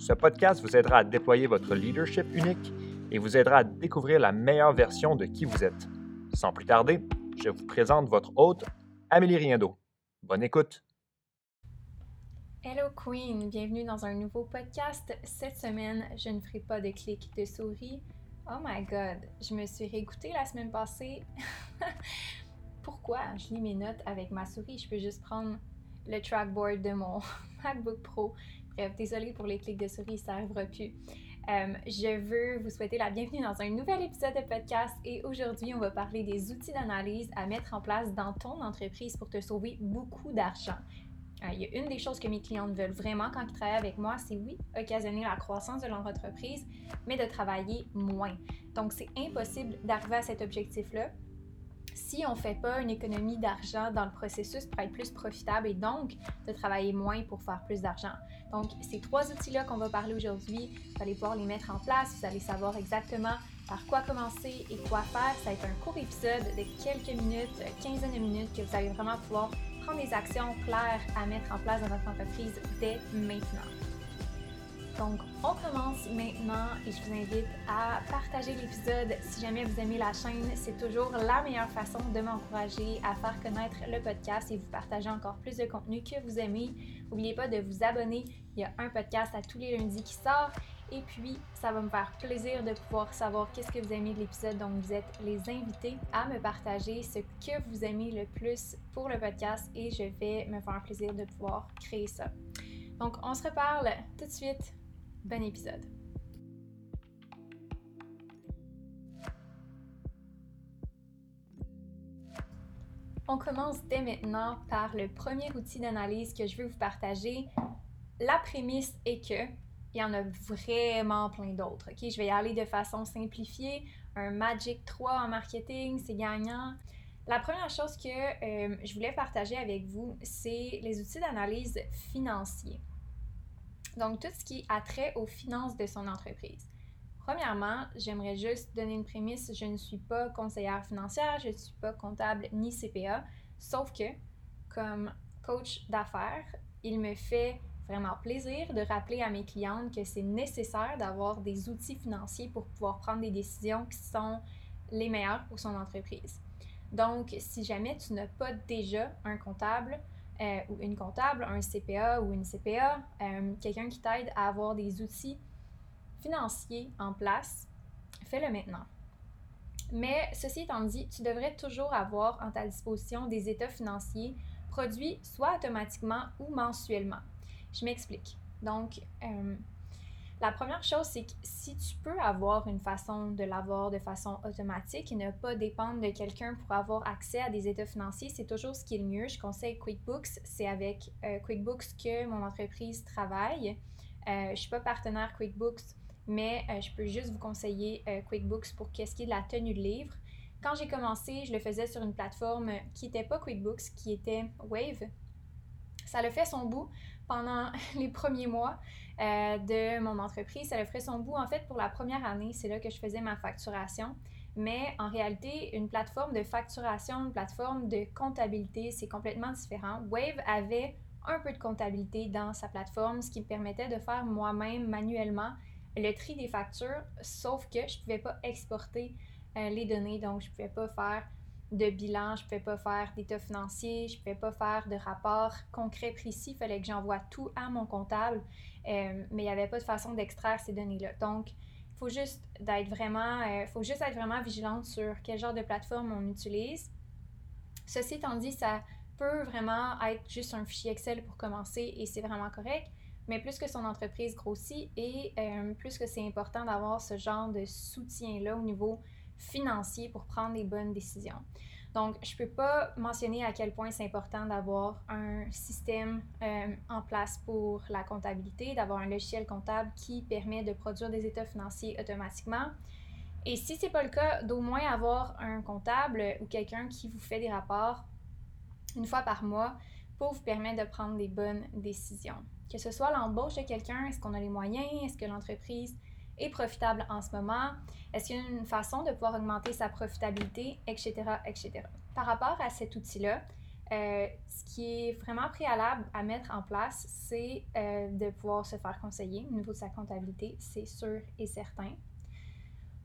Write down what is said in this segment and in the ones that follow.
ce podcast vous aidera à déployer votre leadership unique et vous aidera à découvrir la meilleure version de qui vous êtes. Sans plus tarder, je vous présente votre hôte, Amélie Riendo. Bonne écoute! Hello Queen, bienvenue dans un nouveau podcast. Cette semaine, je ne ferai pas de clic de souris. Oh my god, je me suis réécoutée la semaine passée. Pourquoi? Je lis mes notes avec ma souris? Je peux juste prendre le trackboard de mon MacBook Pro Bref, désolée pour les clics de souris, ça n'arrivera plus. Euh, je veux vous souhaiter la bienvenue dans un nouvel épisode de podcast et aujourd'hui, on va parler des outils d'analyse à mettre en place dans ton entreprise pour te sauver beaucoup d'argent. Euh, il y a une des choses que mes clientes veulent vraiment quand ils travaillent avec moi, c'est oui, occasionner la croissance de leur entreprise, mais de travailler moins. Donc, c'est impossible d'arriver à cet objectif-là si on ne fait pas une économie d'argent dans le processus pour être plus profitable et donc de travailler moins pour faire plus d'argent. Donc, ces trois outils-là qu'on va parler aujourd'hui, vous allez pouvoir les mettre en place, vous allez savoir exactement par quoi commencer et quoi faire. Ça va être un court épisode de quelques minutes, quinzaine de minutes, que vous allez vraiment pouvoir prendre des actions claires à mettre en place dans votre entreprise dès maintenant. Donc, on commence maintenant et je vous invite à partager l'épisode. Si jamais vous aimez la chaîne, c'est toujours la meilleure façon de m'encourager à faire connaître le podcast et vous partager encore plus de contenu que vous aimez. N'oubliez pas de vous abonner. Il y a un podcast à tous les lundis qui sort. Et puis, ça va me faire plaisir de pouvoir savoir qu'est-ce que vous aimez de l'épisode. Donc, vous êtes les invités à me partager ce que vous aimez le plus pour le podcast et je vais me faire plaisir de pouvoir créer ça. Donc, on se reparle tout de suite Bon épisode. On commence dès maintenant par le premier outil d'analyse que je veux vous partager. La prémisse est que il y en a vraiment plein d'autres. Je vais y aller de façon simplifiée. Un Magic 3 en marketing, c'est gagnant. La première chose que euh, je voulais partager avec vous, c'est les outils d'analyse financiers. Donc, tout ce qui a trait aux finances de son entreprise. Premièrement, j'aimerais juste donner une prémisse. Je ne suis pas conseillère financière, je ne suis pas comptable ni CPA, sauf que comme coach d'affaires, il me fait vraiment plaisir de rappeler à mes clientes que c'est nécessaire d'avoir des outils financiers pour pouvoir prendre des décisions qui sont les meilleures pour son entreprise. Donc, si jamais tu n'as pas déjà un comptable, euh, ou une comptable, un CPA ou une CPA, euh, quelqu'un qui t'aide à avoir des outils financiers en place, fais-le maintenant. Mais ceci étant dit, tu devrais toujours avoir en ta disposition des états financiers produits soit automatiquement ou mensuellement. Je m'explique. Donc, euh, la première chose, c'est que si tu peux avoir une façon de l'avoir de façon automatique et ne pas dépendre de quelqu'un pour avoir accès à des états financiers, c'est toujours ce qui est le mieux. Je conseille QuickBooks. C'est avec euh, QuickBooks que mon entreprise travaille. Euh, je ne suis pas partenaire QuickBooks, mais euh, je peux juste vous conseiller QuickBooks pour qu'est-ce qui est de la tenue de livre. Quand j'ai commencé, je le faisais sur une plateforme qui n'était pas QuickBooks, qui était Wave. Ça le fait son bout pendant les premiers mois. Euh, de mon entreprise. Ça le ferait son bout. En fait, pour la première année, c'est là que je faisais ma facturation. Mais en réalité, une plateforme de facturation, une plateforme de comptabilité, c'est complètement différent. Wave avait un peu de comptabilité dans sa plateforme, ce qui me permettait de faire moi-même manuellement le tri des factures, sauf que je ne pouvais pas exporter euh, les données, donc je ne pouvais pas faire de bilan, je ne pouvais pas faire d'état financier, je ne pouvais pas faire de rapport concret précis, il fallait que j'envoie tout à mon comptable. Euh, mais il n'y avait pas de façon d'extraire ces données-là. Donc, il faut juste d'être vraiment, euh, être vraiment vigilante sur quel genre de plateforme on utilise. Ceci étant dit, ça peut vraiment être juste un fichier Excel pour commencer et c'est vraiment correct. Mais plus que son entreprise grossit et euh, plus que c'est important d'avoir ce genre de soutien-là au niveau financier pour prendre les bonnes décisions. Donc, je ne peux pas mentionner à quel point c'est important d'avoir un système euh, en place pour la comptabilité, d'avoir un logiciel comptable qui permet de produire des états financiers automatiquement. Et si ce n'est pas le cas, d'au moins avoir un comptable ou quelqu'un qui vous fait des rapports une fois par mois pour vous permettre de prendre des bonnes décisions. Que ce soit l'embauche de quelqu'un, est-ce qu'on a les moyens, est-ce que l'entreprise est profitable en ce moment, est-ce qu'il y a une façon de pouvoir augmenter sa profitabilité, etc., etc. Par rapport à cet outil-là, euh, ce qui est vraiment préalable à mettre en place, c'est euh, de pouvoir se faire conseiller au niveau de sa comptabilité, c'est sûr et certain.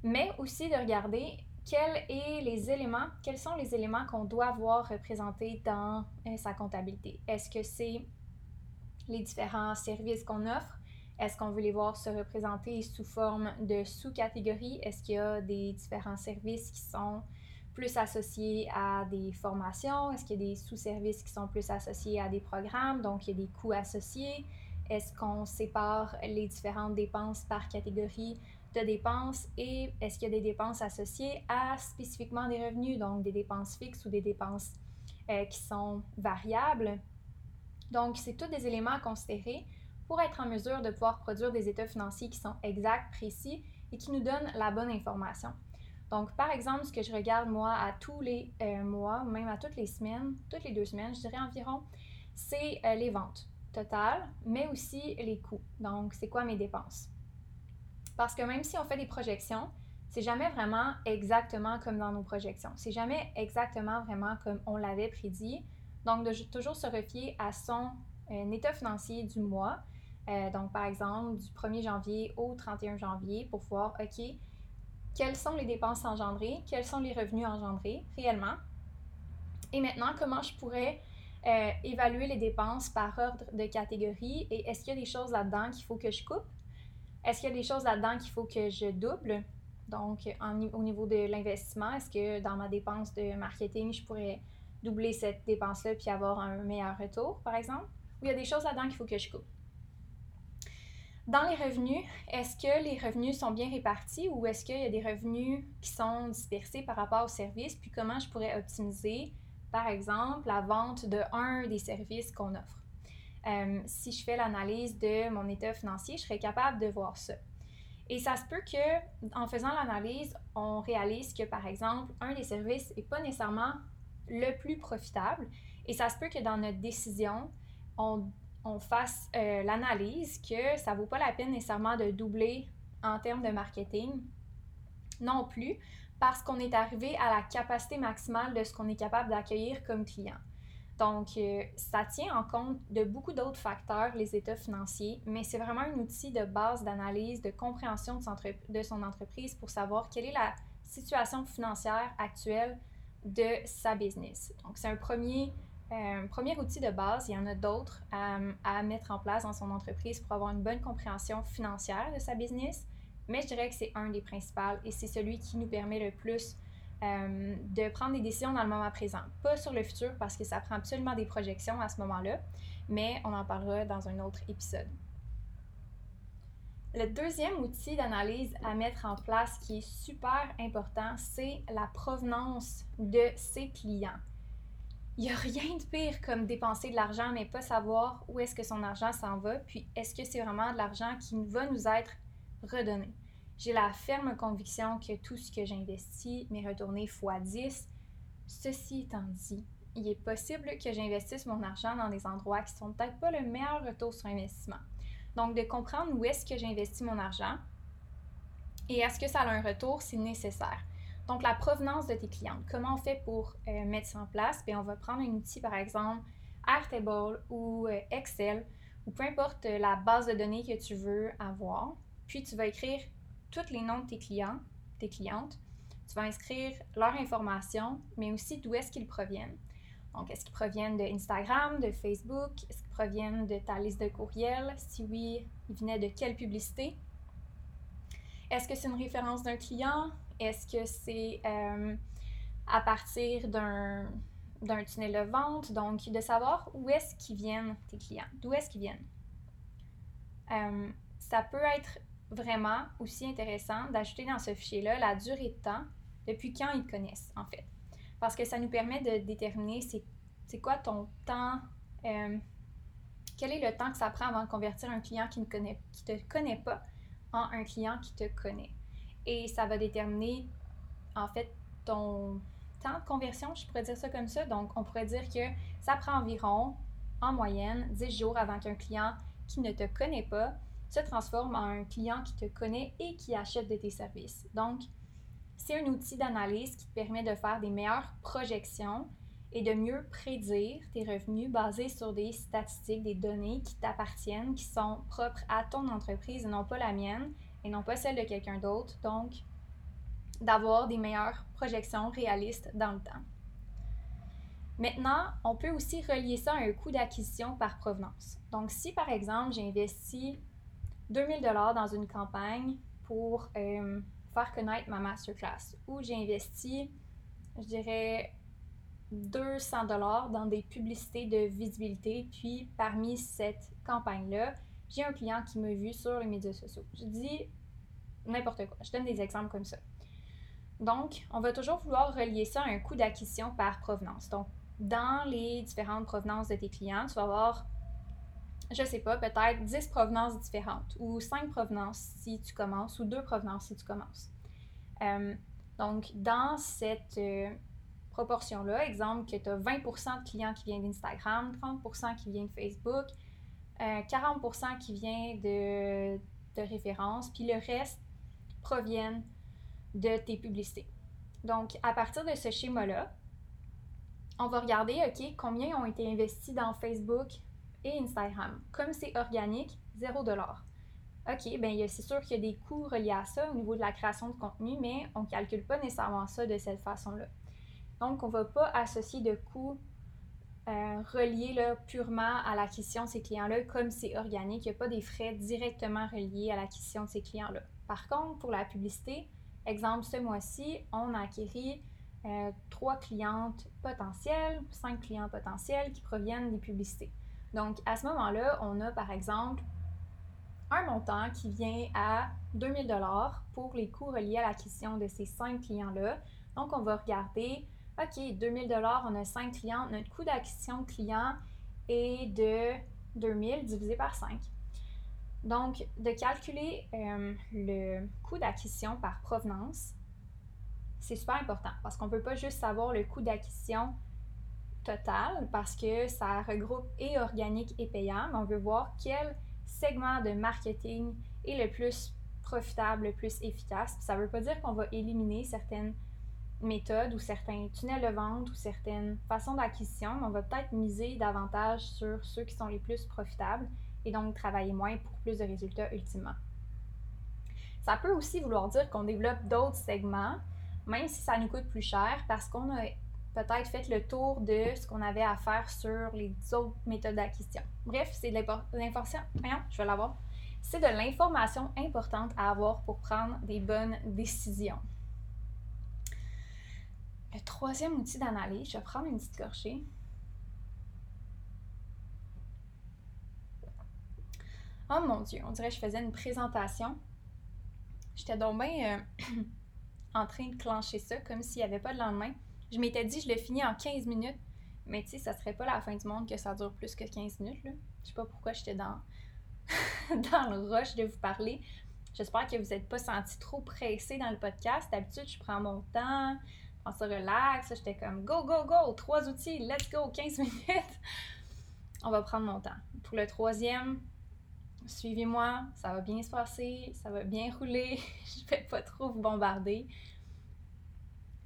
Mais aussi de regarder quels, est les éléments, quels sont les éléments qu'on doit voir représentés dans euh, sa comptabilité. Est-ce que c'est les différents services qu'on offre? Est-ce qu'on veut les voir se représenter sous forme de sous-catégories? Est-ce qu'il y a des différents services qui sont plus associés à des formations? Est-ce qu'il y a des sous-services qui sont plus associés à des programmes? Donc, il y a des coûts associés. Est-ce qu'on sépare les différentes dépenses par catégorie de dépenses? Et est-ce qu'il y a des dépenses associées à spécifiquement des revenus, donc des dépenses fixes ou des dépenses euh, qui sont variables? Donc, c'est tous des éléments à considérer pour être en mesure de pouvoir produire des états financiers qui sont exacts, précis et qui nous donnent la bonne information. Donc, par exemple, ce que je regarde moi à tous les euh, mois, même à toutes les semaines, toutes les deux semaines, je dirais environ, c'est euh, les ventes totales, mais aussi les coûts. Donc, c'est quoi mes dépenses? Parce que même si on fait des projections, c'est jamais vraiment exactement comme dans nos projections. C'est jamais exactement vraiment comme on l'avait prédit. Donc, de toujours se refier à son euh, état financier du mois euh, donc, par exemple, du 1er janvier au 31 janvier pour voir, OK, quelles sont les dépenses engendrées, quels sont les revenus engendrés réellement? Et maintenant, comment je pourrais euh, évaluer les dépenses par ordre de catégorie? Et est-ce qu'il y a des choses là-dedans qu'il faut que je coupe? Est-ce qu'il y a des choses là-dedans qu'il faut que je double? Donc, au niveau de l'investissement, est-ce que dans ma dépense de marketing, je pourrais doubler cette dépense-là puis avoir un meilleur retour, par exemple? Ou il y a des choses là-dedans qu'il faut que je coupe? Dans les revenus, est-ce que les revenus sont bien répartis ou est-ce qu'il y a des revenus qui sont dispersés par rapport aux services? Puis comment je pourrais optimiser, par exemple, la vente de un des services qu'on offre? Euh, si je fais l'analyse de mon état financier, je serais capable de voir ça. Et ça se peut que, en faisant l'analyse, on réalise que, par exemple, un des services n'est pas nécessairement le plus profitable. Et ça se peut que dans notre décision, on on fasse euh, l'analyse que ça ne vaut pas la peine nécessairement de doubler en termes de marketing non plus parce qu'on est arrivé à la capacité maximale de ce qu'on est capable d'accueillir comme client. Donc, euh, ça tient en compte de beaucoup d'autres facteurs, les états financiers, mais c'est vraiment un outil de base d'analyse, de compréhension de son entreprise pour savoir quelle est la situation financière actuelle de sa business. Donc, c'est un premier un euh, premier outil de base, il y en a d'autres à, mettre en place dans son entreprise pour avoir une bonne compréhension financière de sa business, mais je dirais que c'est un des principaux et c'est celui qui nous permet le plus euh, de prendre des décisions dans le moment présent. Pas sur le futur parce que ça prend absolument des projections à ce moment-là, mais on en parlera dans un autre épisode. Le deuxième outil d'analyse à mettre en place qui est super important, c'est la provenance de ses clients il n'y a rien de pire comme dépenser de l'argent, mais pas savoir où est-ce que son argent s'en va, puis est-ce que c'est vraiment de l'argent qui va nous être redonné. J'ai la ferme conviction que tout ce que j'investis m'est retourné x 10. Ceci étant dit, il est possible que j'investisse mon argent dans des endroits qui sont peut-être pas le meilleur retour sur investissement. Donc, de comprendre où est-ce que j'investis mon argent et est-ce que ça a un retour, c'est nécessaire. Donc, la provenance de tes clients. Comment on fait pour euh, mettre ça en place? Bien, on va prendre un outil, par exemple, Airtable ou euh, Excel, ou peu importe euh, la base de données que tu veux avoir. Puis, tu vas écrire tous les noms de tes clients, tes clientes. Tu vas inscrire leur information, mais aussi d'où est-ce qu'ils proviennent. Donc, est-ce qu'ils proviennent de Instagram, de Facebook? Est-ce qu'ils proviennent de ta liste de courriels? Si oui, ils venaient de quelle publicité? Est-ce que c'est une référence d'un client? Est-ce que c'est euh, à partir d'un, tunnel de vente? Donc, de savoir où est-ce qu'ils viennent tes clients, d'où est-ce qu'ils viennent? Euh, ça peut être vraiment aussi intéressant d'ajouter dans ce fichier-là la durée de temps, depuis quand ils connaissent, en fait. parce que ça nous permet de déterminer c'est quoi ton temps, euh, quel est le temps que ça prend avant de convertir un client qui ne connaît, qui te connaît pas en un client qui te connaît. Et ça va déterminer en fait ton temps de conversion, je pourrais dire ça comme ça. Donc, on pourrait dire que ça prend environ, en moyenne, 10 jours avant qu'un client qui ne te connaît pas se transforme en un client qui te connaît et qui achète de tes services. Donc, c'est un outil d'analyse qui te permet de faire des meilleures projections et de mieux prédire tes revenus basés sur des statistiques, des données qui t'appartiennent, qui sont propres à ton entreprise et non pas la mienne et non pas celle de quelqu'un d'autre. Donc, d'avoir des meilleures projections réalistes dans le temps. Maintenant, on peut aussi relier ça à un coût d'acquisition par provenance. Donc, si par exemple, j'ai investi 2000 dollars dans une campagne pour euh, faire connaître ma masterclass, ou j'ai investi, je dirais, 200 dollars dans des publicités de visibilité, puis parmi cette campagne-là, j'ai un client qui m'a vu sur les médias sociaux. Je dis n'importe quoi. Je donne des exemples comme ça. Donc, on va toujours vouloir relier ça à un coût d'acquisition par provenance. Donc, dans les différentes provenances de tes clients, tu vas avoir, je sais pas, peut-être 10 provenances différentes ou 5 provenances si tu commences ou 2 provenances si tu commences. Euh, donc, dans cette euh, proportion-là, exemple que tu as 20% de clients qui viennent d'Instagram, 30% qui viennent de Facebook, 40% euh, qui viennent de, de références, puis le reste proviennent de tes publicités. Donc, à partir de ce schéma-là, on va regarder, OK, combien ont été investis dans Facebook et Instagram. Comme c'est organique, 0 OK, bien, c'est sûr qu'il y a des coûts reliés à ça au niveau de la création de contenu, mais on ne calcule pas nécessairement ça de cette façon-là. Donc, on ne va pas associer de coûts euh, reliés là, purement à l'acquisition de ces clients-là, comme c'est organique. Il n'y a pas des frais directement reliés à l'acquisition de ces clients-là. Par contre, pour la publicité, exemple, ce mois-ci, on a acquéri euh, trois clientes potentielles, cinq clients potentiels qui proviennent des publicités. Donc, à ce moment-là, on a par exemple un montant qui vient à 2000 dollars pour les coûts reliés à l'acquisition de ces cinq clients-là. Donc, on va regarder, OK, 2000 dollars, on a cinq clients, notre coût d'acquisition de clients est de 2000 divisé par 5. Donc, de calculer euh, le coût d'acquisition par provenance, c'est super important parce qu'on ne peut pas juste savoir le coût d'acquisition total parce que ça regroupe et organique et payant, mais on veut voir quel segment de marketing est le plus profitable, le plus efficace. Ça ne veut pas dire qu'on va éliminer certaines méthodes ou certains tunnels de vente ou certaines façons d'acquisition, on va peut-être miser davantage sur ceux qui sont les plus profitables et donc travailler moins pour plus de résultats ultimement. Ça peut aussi vouloir dire qu'on développe d'autres segments même si ça nous coûte plus cher, parce qu'on a peut-être fait le tour de ce qu'on avait à faire sur les autres méthodes d'acquisition. Bref, c'est de l'information. je l'avoir. C'est de l'information importante à avoir pour prendre des bonnes décisions. Troisième outil d'analyse, je vais prendre une petite gorgée. Oh mon Dieu, on dirait que je faisais une présentation. J'étais donc bien. Euh, en train de clencher ça comme s'il n'y avait pas de lendemain. Je m'étais dit, je le finis en 15 minutes, mais tu sais, ça serait pas la fin du monde que ça dure plus que 15 minutes. Là. Je sais pas pourquoi j'étais dans, dans le rush de vous parler. J'espère que vous n'êtes pas senti trop pressé dans le podcast. D'habitude, je prends mon temps, je prends ça relax. J'étais comme go, go, go, trois outils, let's go, 15 minutes. On va prendre mon temps. Pour le troisième, suivez-moi, ça va bien se passer, ça va bien rouler, je vais pas trop vous bombarder.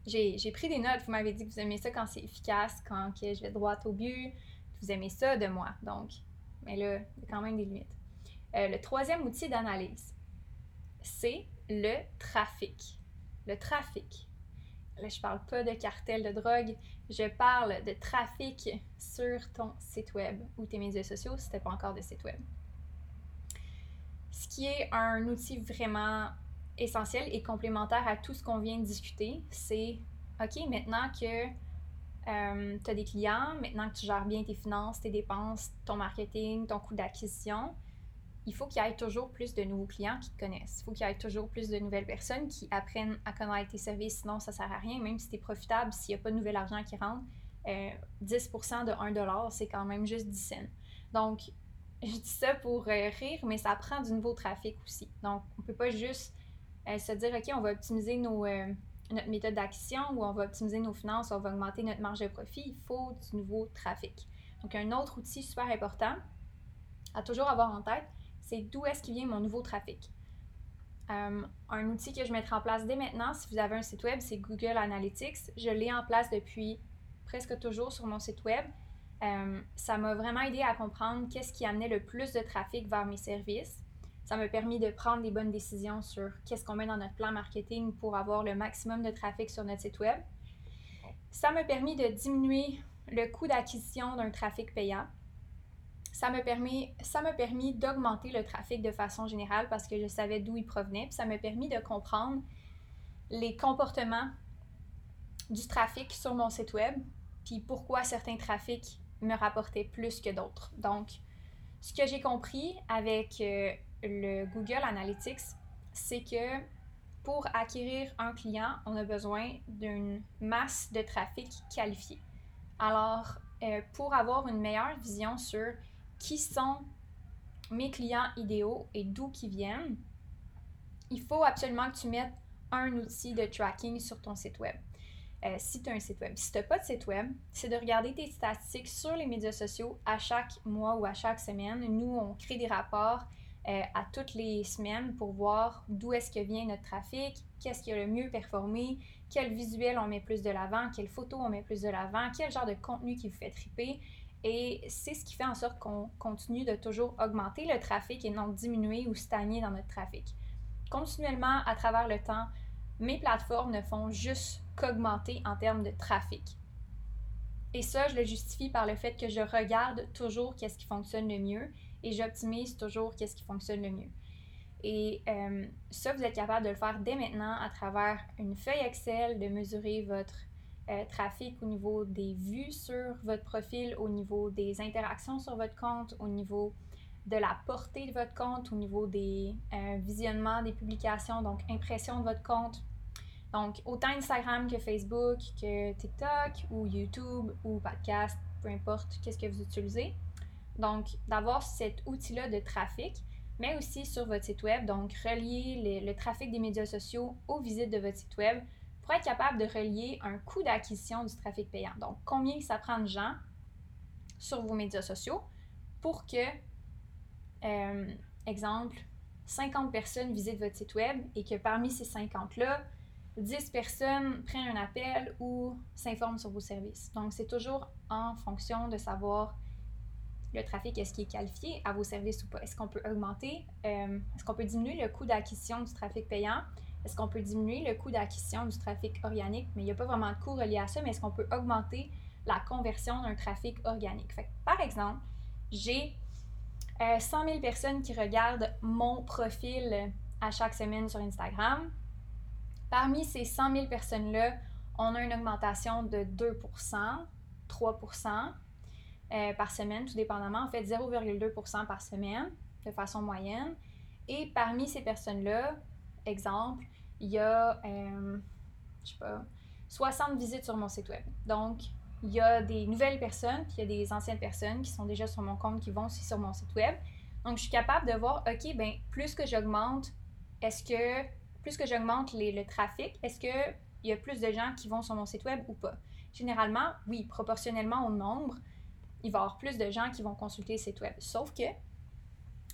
J'ai pris des notes, vous m'avez dit que vous aimez ça quand c'est efficace, quand je vais droit au but, vous aimez ça de moi, donc, mais là, il y a quand même des limites. Euh, le troisième outil d'analyse, c'est le trafic. Le trafic. Là, je parle pas de cartel de drogue, je parle de trafic sur ton site web ou tes médias sociaux si n'as pas encore de site web. Ce qui est un outil vraiment essentiel et complémentaire à tout ce qu'on vient de discuter, c'est OK, maintenant que euh, tu as des clients, maintenant que tu gères bien tes finances, tes dépenses, ton marketing, ton coût d'acquisition, il faut qu'il y ait toujours plus de nouveaux clients qui te connaissent. Il faut qu'il y ait toujours plus de nouvelles personnes qui apprennent à connaître tes services. Sinon, ça ne sert à rien. Même si tu es profitable, s'il n'y a pas de nouvel argent qui rentre, 10 euh, de 1 c'est quand même juste 10 cents. Donc, je dis ça pour euh, rire, mais ça prend du nouveau trafic aussi. Donc, on ne peut pas juste euh, se dire, OK, on va optimiser nos, notre méthode d'action ou on va optimiser nos finances, on va augmenter notre marge de profit. Il faut du nouveau trafic. Donc, un autre outil super important à toujours avoir en tête, c'est d'où est-ce qu'il vient mon nouveau trafic. un outil que je mettrai en place dès maintenant, si vous avez un site web, c'est Google Analytics. Je l'ai en place depuis presque toujours sur mon site web. Euh, ça m'a vraiment aidé à comprendre qu'est-ce qui amenait le plus de trafic vers mes services. Ça m'a permis de prendre des bonnes décisions sur qu'est-ce qu'on met dans notre plan marketing pour avoir le maximum de trafic sur notre site web. Ça m'a permis de diminuer le coût d'acquisition d'un trafic payant. Ça m'a permis, ça m'a permis d'augmenter le trafic de façon générale parce que je savais d'où il provenait. Puis ça m'a permis de comprendre les comportements du trafic sur mon site web, puis pourquoi certains trafics me rapportaient plus que d'autres. Donc, ce que j'ai compris avec euh, le Google Analytics, c'est que pour acquérir un client, on a besoin d'une masse de trafic qualifié. Alors, euh, pour avoir une meilleure vision sur qui sont mes clients idéaux et d'où ils viennent, il faut absolument que tu mettes un outil de tracking sur ton site web. Euh, si tu as un site web. Si tu n'as pas de site web, c'est de regarder tes statistiques sur les médias sociaux à chaque mois ou à chaque semaine. Nous, on crée des rapports euh, à toutes les semaines pour voir d'où est-ce que vient notre trafic, qu'est-ce qui a le mieux performé, quel visuel on met plus de l'avant, quelle photo on met plus de l'avant, quel genre de contenu qui vous fait triper. Et c'est ce qui fait en sorte qu'on continue de toujours augmenter le trafic et non diminuer ou stagner dans notre trafic. Continuellement, à travers le temps, mes plateformes ne font juste qu'augmenter en termes de trafic. Et ça, je le justifie par le fait que je regarde toujours qu'est-ce qui fonctionne le mieux et j'optimise toujours qu'est-ce qui fonctionne le mieux. Et euh, ça, vous êtes capable de le faire dès maintenant à travers une feuille Excel, de mesurer votre euh, trafic au niveau des vues sur votre profil, au niveau des interactions sur votre compte, au niveau de la portée de votre compte, au niveau des euh, visionnements des publications, donc impression de votre compte, donc, autant Instagram que Facebook, que TikTok ou YouTube ou podcast, peu importe qu'est-ce que vous utilisez. Donc, d'avoir cet outil-là de trafic, mais aussi sur votre site web. Donc, relier le trafic des médias sociaux aux visites de votre site web être capable de relier un coût d'acquisition du trafic payant. Donc, combien ça prend de gens sur vos médias sociaux pour que, euh, exemple, 50 personnes visitent votre site web et que parmi ces 50-là, 10 personnes prennent un appel ou s'informent sur vos services. Donc, c'est toujours en fonction de savoir le trafic, est-ce qu'il est qualifié à vos services ou pas? Est-ce qu'on peut augmenter, euh, est-ce qu'on peut diminuer le coût d'acquisition du trafic payant? Est-ce qu'on peut diminuer le coût d'acquisition du trafic organique? Mais il n'y a pas vraiment de coût relié à ça, mais est-ce qu'on peut augmenter la conversion d'un trafic organique? Fait par exemple, j'ai 100 euh, 000 personnes qui regardent mon profil à chaque semaine sur Instagram. Parmi ces 100 000 personnes-là, on a une augmentation de 2% 3% euh, par semaine, tout dépendamment. En fait, 0,2% par semaine de façon moyenne. Et parmi ces personnes-là, exemple, il y a, euh, je sais pas, 60 visites sur mon site web. Donc, il y a des nouvelles personnes, puis il y a des anciennes personnes qui sont déjà sur mon compte, qui vont aussi sur mon site web. Donc, je suis capable de voir, OK, ben plus que j'augmente, est-ce que plus que j'augmente le trafic, est-ce qu'il y a plus de gens qui vont sur mon site web ou pas? Généralement, oui, proportionnellement au nombre, il va y avoir plus de gens qui vont consulter le site web. Sauf que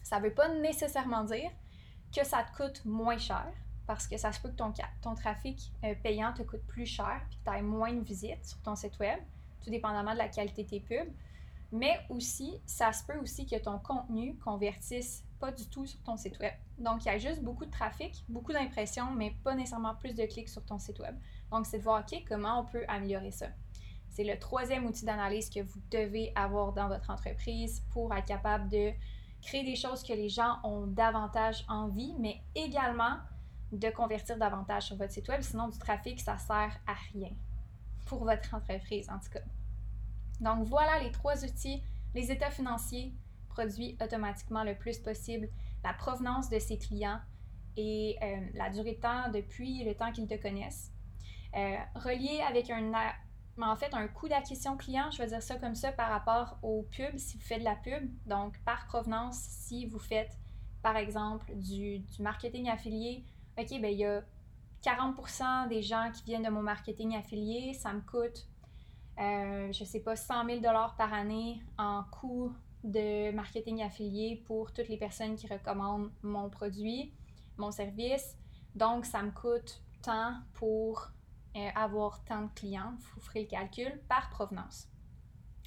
ça ne veut pas nécessairement dire que ça te coûte moins cher, parce que ça se peut que ton, ton trafic euh, payant te coûte plus cher, puis que tu aies moins de visites sur ton site web, tout dépendamment de la qualité de tes pubs. Mais aussi, ça se peut aussi que ton contenu convertisse pas du tout sur ton site web. Donc, il y a juste beaucoup de trafic, beaucoup d'impressions, mais pas nécessairement plus de clics sur ton site web. Donc, c'est de voir, OK, comment on peut améliorer ça. C'est le troisième outil d'analyse que vous devez avoir dans votre entreprise pour être capable de créer des choses que les gens ont davantage envie, mais également de convertir davantage sur votre site web. Sinon, du trafic, ça sert à rien pour votre entreprise, en tout cas. Donc, voilà les trois outils, les états financiers, produit automatiquement le plus possible, la provenance de ses clients et euh, la durée de temps depuis le temps qu'ils te connaissent. Euh, relié avec un, en fait, un coût d'acquisition client, je vais dire ça comme ça par rapport au pub, si vous faites de la pub. Donc, par provenance, si vous faites, par exemple, du, du marketing affilié, OK, bien, il y a 40% des gens qui viennent de mon marketing affilié, ça me coûte, euh, je ne sais pas, 100 000 par année en coût de marketing affilié pour toutes les personnes qui recommandent mon produit, mon service. Donc, ça me coûte tant pour euh, avoir tant de clients. Vous ferez le calcul par provenance.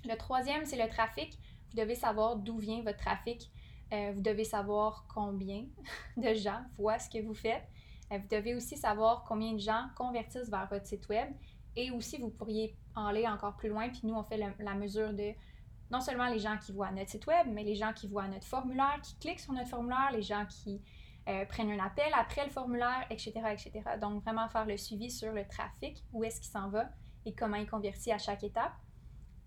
Le troisième, c'est le trafic. Vous devez savoir d'où vient votre trafic. Euh, vous devez savoir combien de gens voient ce que vous faites. Euh, vous devez aussi savoir combien de gens convertissent vers votre site web. Et aussi, vous pourriez aller encore plus loin. Puis nous, on fait la mesure de non seulement les gens qui voient notre site web, mais les gens qui voient notre formulaire, qui cliquent sur notre formulaire, les gens qui euh, prennent un appel après le formulaire, etc., etc. Donc, vraiment faire le suivi sur le trafic, où est-ce qu'il s'en va et comment il convertit à chaque étape.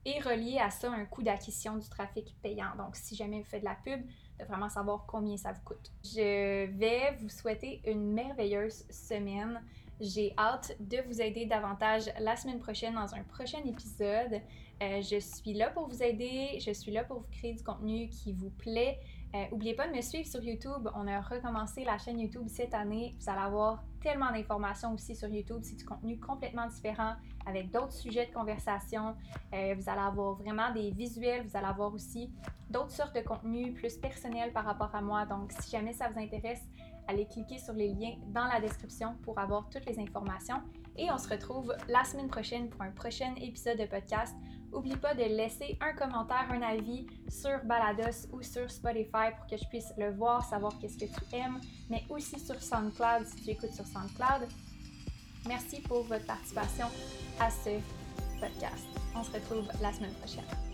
Et relier à ça un coût d'acquisition du trafic payant. Donc, si jamais vous faites de la pub, de vraiment savoir combien ça vous coûte. Je vais vous souhaiter une merveilleuse semaine. J'ai hâte de vous aider davantage la semaine prochaine dans un prochain épisode. Euh, je suis là pour vous aider, je suis là pour vous créer du contenu qui vous plaît. Euh, pas de me suivre sur YouTube. On a recommencé la chaîne YouTube cette année. Vous allez avoir tellement d'informations aussi sur YouTube. C'est du contenu complètement différent avec d'autres sujets de conversation. Euh, vous allez avoir vraiment des visuels. Vous allez avoir aussi d'autres sortes de contenus plus personnels par rapport à moi. Donc, si jamais ça vous intéresse, allez cliquer sur les liens dans la description pour avoir toutes les informations. Et on se retrouve la semaine prochaine pour un prochain épisode de podcast. N'oublie pas de laisser un commentaire, un avis sur Balados ou sur Spotify pour que je puisse le voir, savoir qu'est-ce que tu aimes, mais aussi sur SoundCloud si tu écoutes sur SoundCloud. Merci pour votre participation à ce podcast. On se retrouve la semaine prochaine.